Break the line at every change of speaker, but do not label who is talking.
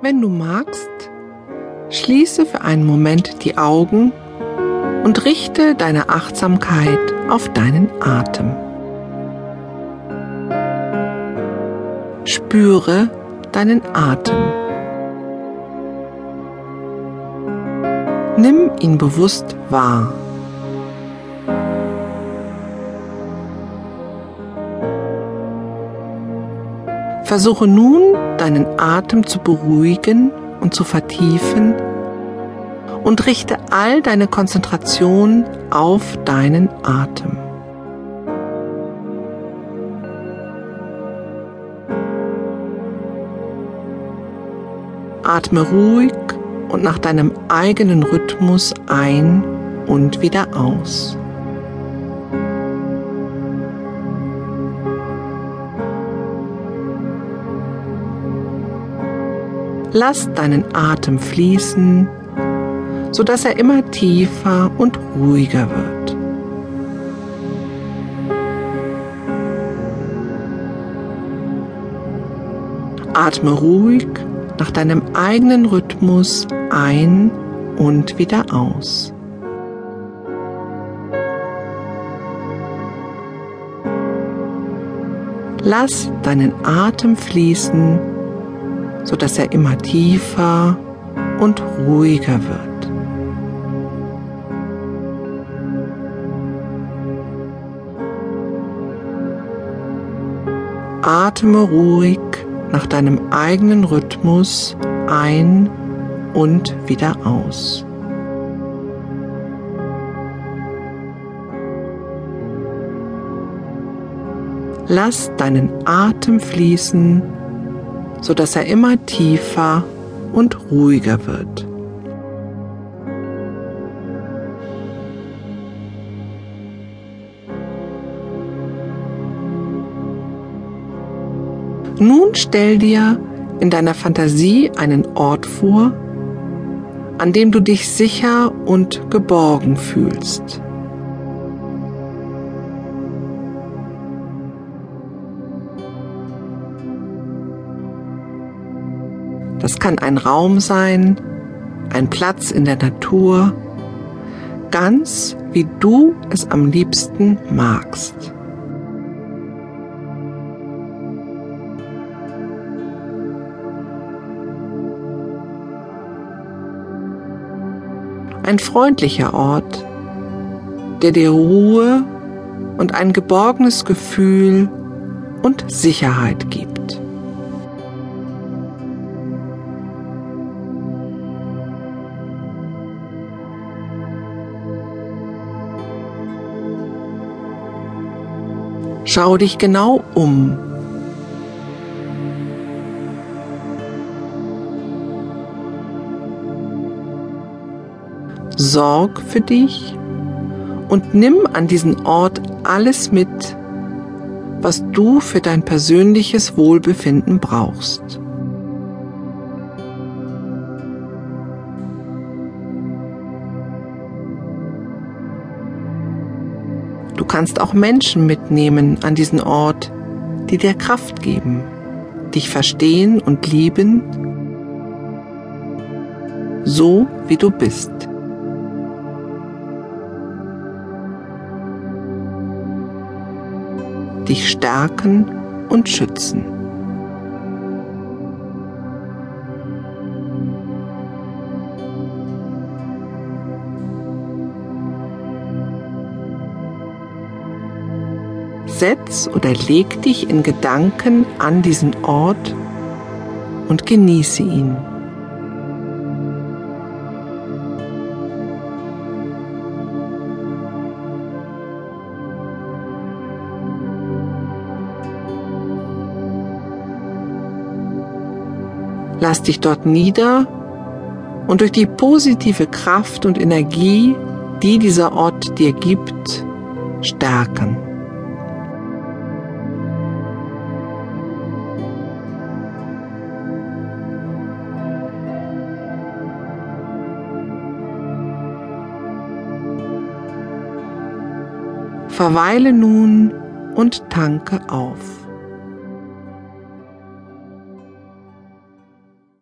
Wenn du magst, schließe für einen Moment die Augen und richte deine Achtsamkeit auf deinen Atem. Spüre deinen Atem. Nimm ihn bewusst wahr. Versuche nun, deinen Atem zu beruhigen und zu vertiefen und richte all deine Konzentration auf deinen Atem. Atme ruhig und nach deinem eigenen Rhythmus ein und wieder aus. Lass deinen Atem fließen, sodass er immer tiefer und ruhiger wird. Atme ruhig nach deinem eigenen Rhythmus ein und wieder aus. Lass deinen Atem fließen sodass er immer tiefer und ruhiger wird. Atme ruhig nach deinem eigenen Rhythmus ein und wieder aus. Lass deinen Atem fließen so dass er immer tiefer und ruhiger wird. Nun stell dir in deiner Fantasie einen Ort vor, an dem du dich sicher und geborgen fühlst. Das kann ein Raum sein, ein Platz in der Natur, ganz wie du es am liebsten magst. Ein freundlicher Ort, der dir Ruhe und ein geborgenes Gefühl und Sicherheit gibt. Schau dich genau um. Sorg für dich und nimm an diesen Ort alles mit, was du für dein persönliches Wohlbefinden brauchst. Du kannst auch Menschen mitnehmen an diesen Ort, die dir Kraft geben, dich verstehen und lieben, so wie du bist. Dich stärken und schützen. Setz oder leg dich in Gedanken an diesen Ort und genieße ihn. Lass dich dort nieder und durch die positive Kraft und Energie, die dieser Ort dir gibt, stärken. Verweile nun und tanke auf.